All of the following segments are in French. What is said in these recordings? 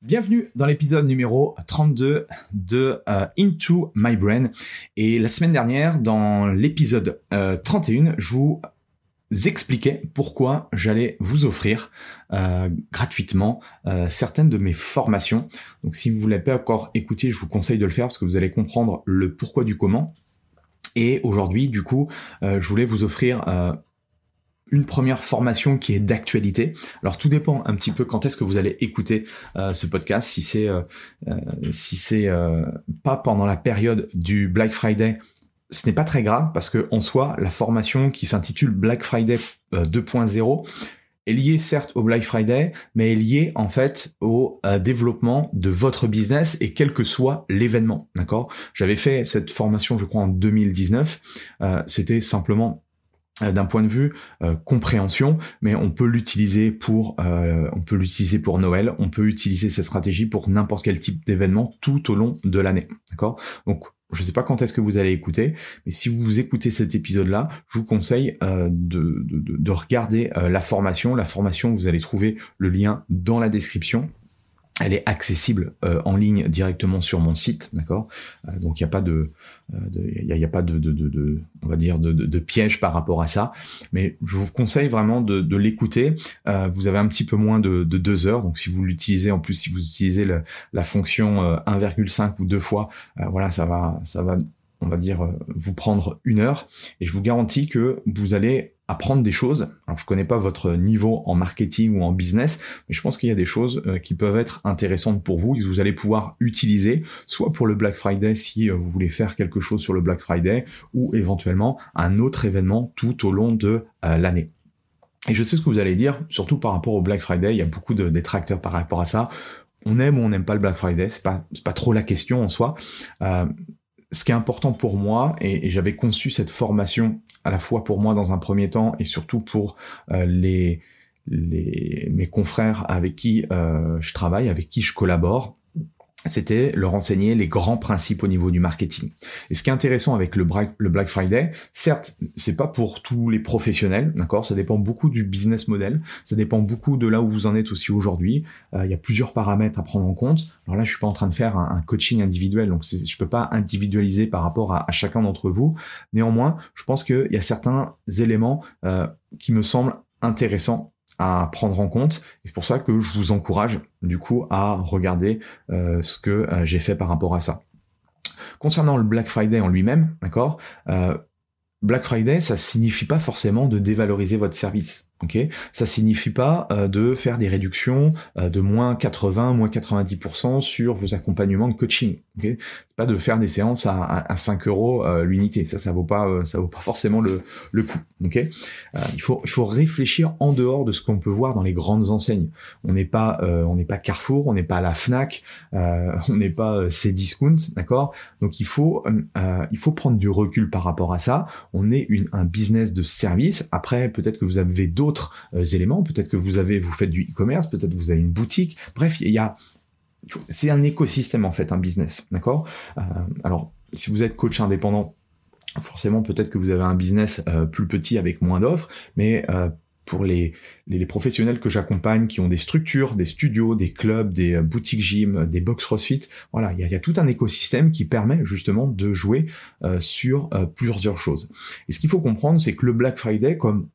Bienvenue dans l'épisode numéro 32 de euh, Into My Brain. Et la semaine dernière, dans l'épisode 31, euh, je vous expliquais pourquoi j'allais vous offrir euh, gratuitement certaines de mes formations. Donc si vous ne l'avez pas encore écouté, je vous conseille de le faire parce que vous allez comprendre le pourquoi du comment. Et aujourd'hui, du coup, je voulais vous offrir une première formation qui est d'actualité. Alors tout dépend un petit peu quand est-ce que vous allez écouter euh, ce podcast. Si c'est euh, euh, si c'est pas pendant la période du Black Friday, ce n'est pas très grave parce que en soi la formation qui s'intitule Black Friday 2.0 est liée certes au Black Friday, mais est liée en fait au développement de votre business et quel que soit l'événement. D'accord? J'avais fait cette formation, je crois, en 2019. C'était simplement euh, d'un point de vue euh, compréhension, mais on peut l'utiliser pour euh, on peut l'utiliser pour Noël, on peut utiliser cette stratégie pour n'importe quel type d'événement tout au long de l'année, d'accord? Donc je ne sais pas quand est-ce que vous allez écouter, mais si vous écoutez cet épisode-là, je vous conseille de, de, regarder la formation. La formation, vous allez trouver le lien dans la description elle est accessible euh, en ligne directement sur mon site, d'accord? Euh, Donc il n'y a pas de, il euh, y a, pas de, on va dire de, de, piège par rapport à ça. Mais je vous conseille vraiment de, l'écouter. vous avez un petit peu moins de, deux heures, donc si vous l'utilisez en plus, si vous utilisez la fonction 1,5 ou deux fois, voilà, ça va, ça va, on va dire, vous prendre une heure. Et je vous garantis que vous allez apprendre des choses. Alors je connais pas votre niveau en marketing ou en business, mais je pense qu'il y a des choses euh, qui peuvent être intéressantes pour vous et que vous allez pouvoir utiliser, soit pour le Black Friday si euh, vous voulez faire quelque chose sur le Black Friday, ou éventuellement un autre événement tout au long de euh, l'année. Et je sais ce que vous allez dire, surtout par rapport au Black Friday, il y a beaucoup de détracteurs par rapport à ça. On aime ou on n'aime pas le Black Friday, c'est pas c'est pas trop la question en soi. Ce qui est important pour moi, et j'avais conçu cette formation à la fois pour moi dans un premier temps et surtout pour euh, les, mes confrères avec qui euh, je travaille, avec qui je collabore c'était leur enseigner les grands principes au niveau du marketing. Et ce qui est intéressant avec le Black, Friday, certes, c'est pas pour tous les professionnels, d'accord Ça dépend beaucoup du business model, ça dépend beaucoup de là où vous en êtes aussi aujourd'hui. Euh, il y a plusieurs paramètres à prendre en compte. Alors là, je suis pas en train de faire un, coaching individuel, donc je peux pas individualiser par rapport à, chacun d'entre vous. Néanmoins, je pense qu'il y a certains éléments euh, qui me semblent intéressants à prendre en compte. C'est pour ça que je vous encourage du coup à regarder euh, ce que euh, j'ai fait par rapport à ça. Concernant le Black Friday en lui-même, d'accord, euh, Black Friday, ça signifie pas forcément de dévaloriser votre service. Ok, ça signifie pas euh, de faire des réductions euh, de moins 80, moins 90% sur vos accompagnements de coaching. Ok, c'est pas de faire des séances à, à, 5 euros euh, l'unité. Ça, ça vaut pas, ça vaut pas forcément le, le coût. Ok, il faut il faut réfléchir en dehors de ce qu'on peut voir dans les grandes enseignes. On n'est pas on n'est pas Carrefour, on n'est pas la Fnac, on n'est pas Cdiscount, d'accord? Donc il faut il faut prendre du recul par rapport à ça. On est une, un business de service. Après, peut-être que vous avez d'autres d'autres euh, éléments. Peut-être que vous avez, vous faites du e-commerce, peut-être vous avez une boutique. Bref, il y a, c'est un écosystème en fait, un business, d'accord? Euh, Alors, si vous êtes coach indépendant, forcément, peut-être que vous avez un business euh, plus petit avec moins d'offres, mais pour les, les, professionnels que j'accompagne qui ont des structures, des studios, des clubs, des boutiques gym, des box CrossFit, voilà, il y a, y a, tout un écosystème qui permet justement de jouer sur plusieurs choses. Et ce qu'il faut comprendre, c'est que le Black Friday, comme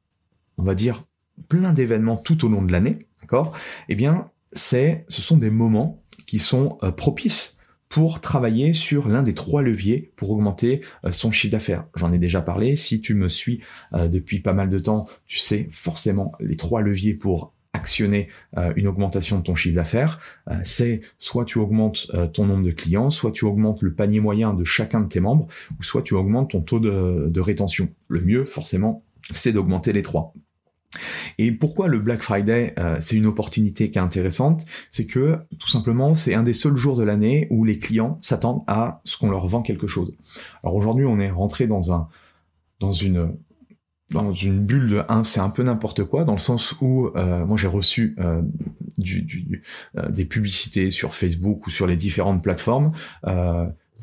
on va dire, plein d'événements tout au long de l'année, d'accord? Eh bien, c'est, ce sont des moments qui sont euh, propices pour travailler sur l'un des trois leviers pour augmenter euh, son chiffre d'affaires. J'en ai déjà parlé. Si tu me suis euh, depuis pas mal de temps, tu sais forcément les trois leviers pour actionner une augmentation de ton chiffre d'affaires, c'est soit tu augmentes ton nombre de clients, soit tu augmentes le panier moyen de chacun de tes membres, ou soit tu augmentes ton taux de, de rétention. Le mieux, forcément, c'est d'augmenter les trois. Et pourquoi le Black Friday, euh, c'est une opportunité qui est intéressante C'est que tout simplement, c'est un des seuls jours de l'année où les clients s'attendent à ce qu'on leur vend quelque chose. Alors aujourd'hui, on est rentré dans un dans une dans une bulle de un, c'est un peu n'importe quoi, dans le sens où euh, moi j'ai reçu euh, du, du, des publicités sur Facebook ou sur les différentes plateformes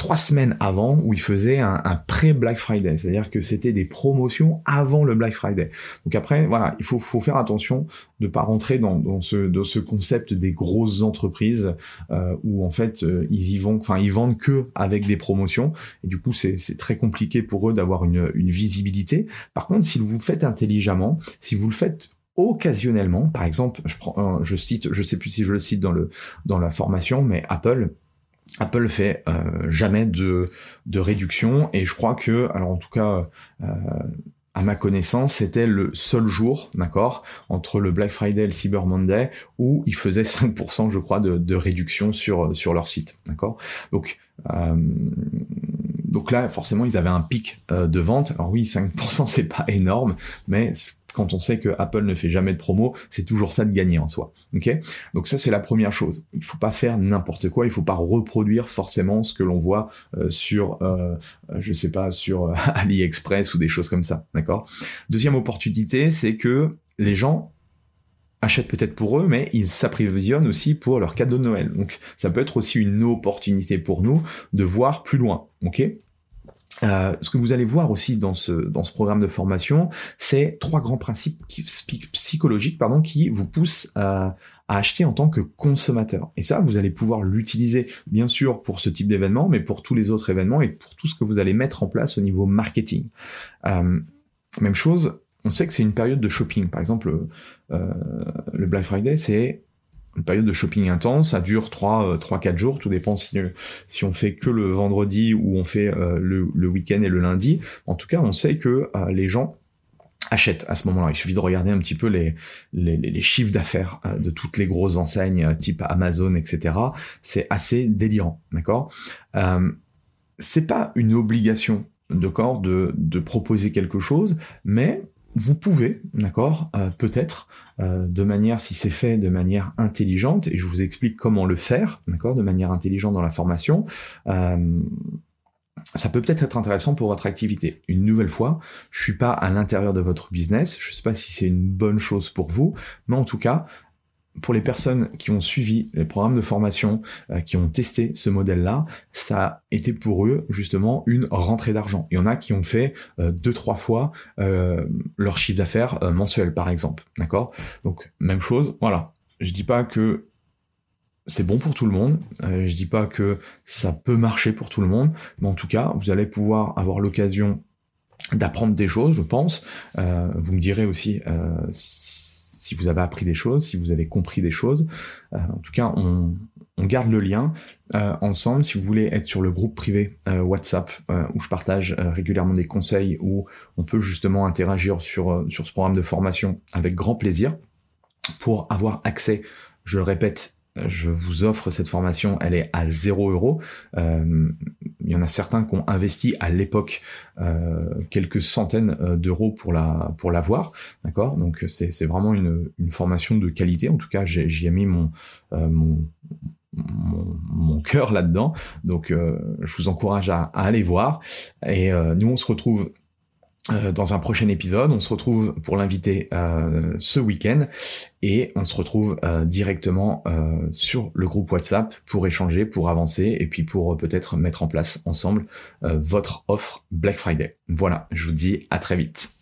trois semaines avant où il faisait un, pré-Black Friday, c'est-à-dire que c'était des promotions avant le Black Friday. Donc après, voilà, il faut, faut faire attention de pas rentrer dans, dans, ce, dans ce concept des grosses entreprises euh, où en fait euh, ils y vont, enfin ils vendent que avec des promotions et du coup c'est très compliqué pour eux d'avoir une, une visibilité. Par contre, si vous le faites intelligemment, si vous le faites occasionnellement, par exemple, je prends, je cite, je sais plus si je le cite dans le dans la formation, mais Apple Apple fait euh, jamais de, de réduction et je crois que, alors en tout cas, euh, à ma connaissance, c'était le seul jour, d'accord, entre le Black Friday et le Cyber Monday où ils faisaient 5%, je crois, de, de réduction sur sur leur site, d'accord. Donc euh, donc là, forcément, ils avaient un pic euh, de vente. Alors oui, 5%, c'est pas énorme, mais quand on sait que Apple ne fait jamais de promo, c'est toujours ça de gagner en soi. Donc ça, c'est la première chose. Il faut pas faire n'importe quoi. Il faut pas reproduire forcément ce que l'on voit euh, sur, euh, je sais pas, sur AliExpress ou des choses comme ça. D'accord? Deuxième opportunité, c'est que les gens achètent peut-être pour eux, mais ils s'approvisionnent aussi pour leur cadeau de Noël. Donc ça peut être aussi une opportunité pour nous de voir plus loin. Ok? Euh, ce que vous allez voir aussi dans ce dans ce programme de formation, c'est trois grands principes psychologiques pardon qui vous poussent à, à acheter en tant que consommateur. Et ça, vous allez pouvoir l'utiliser bien sûr pour ce type d'événement, mais pour tous les autres événements et pour tout ce que vous allez mettre en place au niveau marketing. Euh, même chose, on sait que c'est une période de shopping. Par exemple, euh, le Black Friday, c'est une période de shopping intense, ça dure 3 3 4 jours, tout dépend si si on fait que le vendredi ou on fait euh, le, week-end et le lundi. En tout cas, on sait que euh, les gens achètent à ce moment-là. Il suffit de regarder un petit peu les chiffres d'affaires de toutes les grosses enseignes type Amazon, etc. C'est assez délirant, d'accord? Euh, C'est pas une obligation corps de, de proposer quelque chose, mais vous pouvez, d'accord, euh, peut-être, euh, de manière, si c'est fait de manière intelligente, et je vous explique comment le faire, d'accord, de manière intelligente dans la formation, euh, ça peut peut-être être intéressant pour votre activité. Une nouvelle fois, je suis pas à l'intérieur de votre business, je sais pas si c'est une bonne chose pour vous, mais en tout cas, pour les personnes qui ont suivi les programmes de formation, euh, qui ont testé ce modèle-là, ça a été pour eux justement une rentrée d'argent. Il y en a qui ont fait euh, deux trois fois euh, leur chiffre d'affaires mensuel, par exemple. D'accord? Donc même chose. Voilà. Je dis pas que c'est bon pour tout le monde. je dis pas que ça peut marcher pour tout le monde, mais en tout cas, vous allez pouvoir avoir l'occasion d'apprendre des choses, je pense. vous me direz aussi si si vous avez appris des choses, si vous avez compris des choses. Euh, en tout cas, on, garde le lien euh, ensemble. Si vous voulez être sur le groupe privé euh, WhatsApp euh, où je partage régulièrement des conseils, où on peut justement interagir sur, sur ce programme de formation avec grand plaisir pour avoir accès, je le répète, je vous offre cette formation, elle est à 0 euros. il y en a certains qui ont investi à l'époque quelques centaines d'euros pour la pour l'avoir, d'accord? Donc c'est vraiment une, une formation de qualité. En tout cas, j'y ai mis mon mon mon, cœur là-dedans. Donc, euh, je vous encourage à, aller voir. Et euh, nous, on se retrouve euh, dans un prochain épisode. On se retrouve pour l'inviter ce week-end et on se retrouve directement sur le groupe WhatsApp pour échanger, pour avancer et puis pour peut-être mettre en place ensemble votre offre Black Friday. Voilà, je vous dis à très vite.